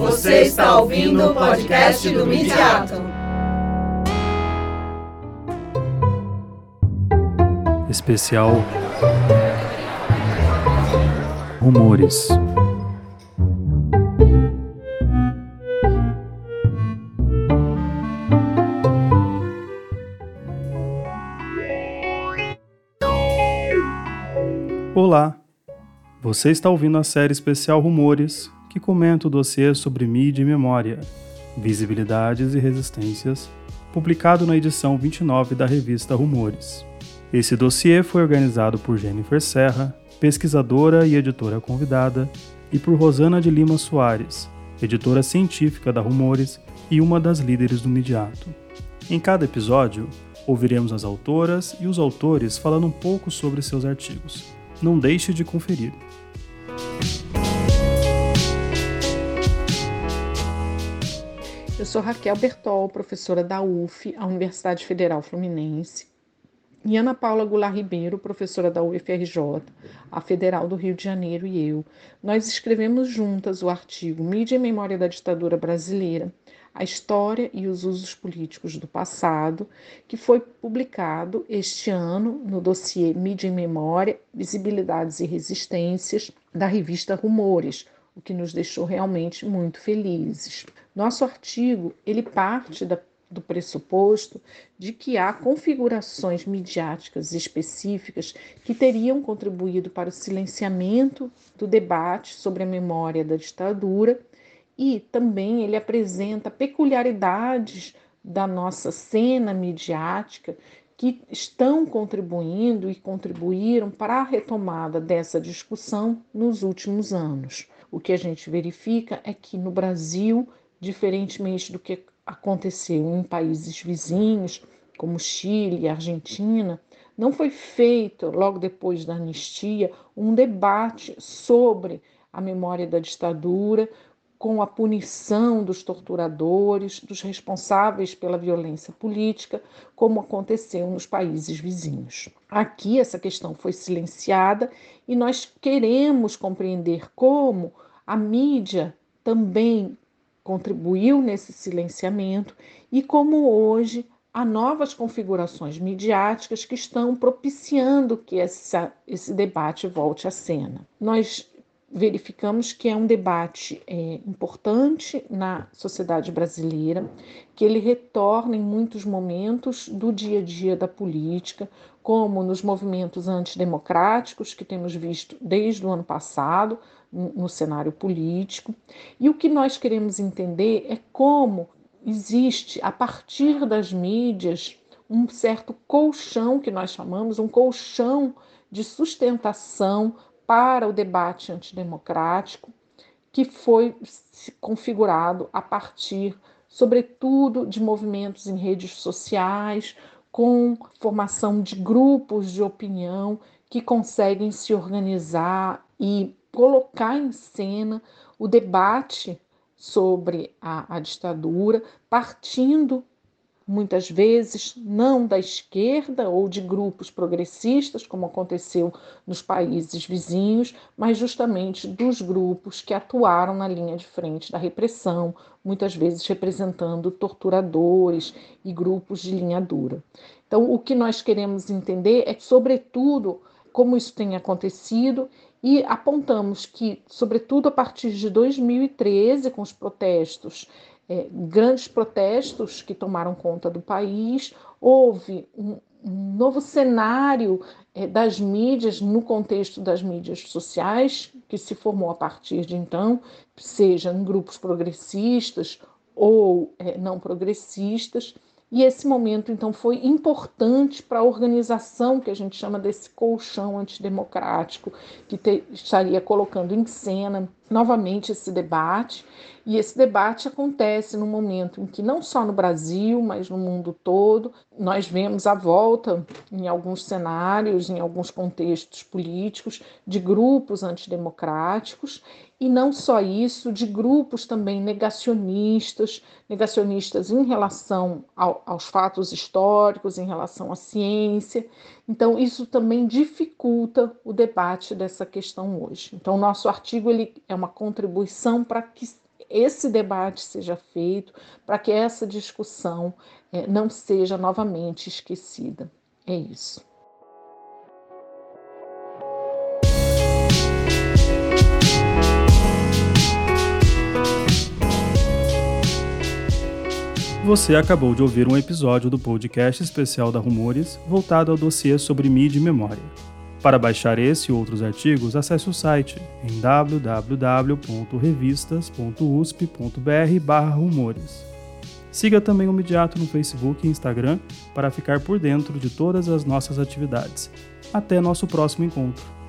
Você está ouvindo o podcast do Midiato. Especial Rumores. Olá, você está ouvindo a série especial Rumores, que comenta o dossiê sobre mídia e memória, visibilidades e resistências, publicado na edição 29 da revista Rumores. Esse dossiê foi organizado por Jennifer Serra, pesquisadora e editora convidada, e por Rosana de Lima Soares, editora científica da Rumores e uma das líderes do Midiato. Em cada episódio, ouviremos as autoras e os autores falando um pouco sobre seus artigos. Não deixe de conferir. Eu sou Raquel Bertol, professora da UF, a Universidade Federal Fluminense, e Ana Paula Goulart Ribeiro, professora da UFRJ, a Federal do Rio de Janeiro, e eu. Nós escrevemos juntas o artigo Mídia e Memória da Ditadura Brasileira, a História e os Usos Políticos do Passado, que foi publicado este ano no dossiê Mídia e Memória, Visibilidades e Resistências, da revista Rumores, o que nos deixou realmente muito felizes. Nosso artigo, ele parte da, do pressuposto de que há configurações midiáticas específicas que teriam contribuído para o silenciamento do debate sobre a memória da ditadura e também ele apresenta peculiaridades da nossa cena midiática que estão contribuindo e contribuíram para a retomada dessa discussão nos últimos anos. O que a gente verifica é que no Brasil diferentemente do que aconteceu em países vizinhos, como Chile e Argentina, não foi feito, logo depois da anistia, um debate sobre a memória da ditadura, com a punição dos torturadores, dos responsáveis pela violência política, como aconteceu nos países vizinhos. Aqui essa questão foi silenciada e nós queremos compreender como a mídia também contribuiu nesse silenciamento e como hoje há novas configurações midiáticas que estão propiciando que essa, esse debate volte à cena. Nós verificamos que é um debate é, importante na sociedade brasileira, que ele retorna em muitos momentos do dia a dia da política, como nos movimentos antidemocráticos que temos visto desde o ano passado, no cenário político. E o que nós queremos entender é como existe, a partir das mídias, um certo colchão que nós chamamos, um colchão de sustentação para o debate antidemocrático, que foi configurado a partir, sobretudo, de movimentos em redes sociais, com formação de grupos de opinião que conseguem se organizar e colocar em cena o debate sobre a, a ditadura, partindo muitas vezes não da esquerda ou de grupos progressistas, como aconteceu nos países vizinhos, mas justamente dos grupos que atuaram na linha de frente da repressão, muitas vezes representando torturadores e grupos de linha dura. Então, o que nós queremos entender é, sobretudo, como isso tem acontecido e apontamos que, sobretudo a partir de 2013, com os protestos, é, grandes protestos que tomaram conta do país, houve um, um novo cenário é, das mídias, no contexto das mídias sociais, que se formou a partir de então, seja em grupos progressistas ou é, não progressistas. E esse momento, então, foi importante para a organização que a gente chama desse colchão antidemocrático, que te, estaria colocando em cena novamente esse debate. E esse debate acontece no momento em que, não só no Brasil, mas no mundo todo, nós vemos a volta, em alguns cenários, em alguns contextos políticos, de grupos antidemocráticos e não só isso, de grupos também negacionistas, negacionistas em relação ao, aos fatos históricos, em relação à ciência. Então, isso também dificulta o debate dessa questão hoje. Então, nosso artigo ele é uma contribuição para que esse debate seja feito, para que essa discussão é, não seja novamente esquecida. É isso. Você acabou de ouvir um episódio do podcast especial da Rumores voltado ao dossiê sobre mídia e memória. Para baixar esse e outros artigos, acesse o site em www.revistas.usp.br/rumores. Siga também o Mediato no Facebook e Instagram para ficar por dentro de todas as nossas atividades. Até nosso próximo encontro.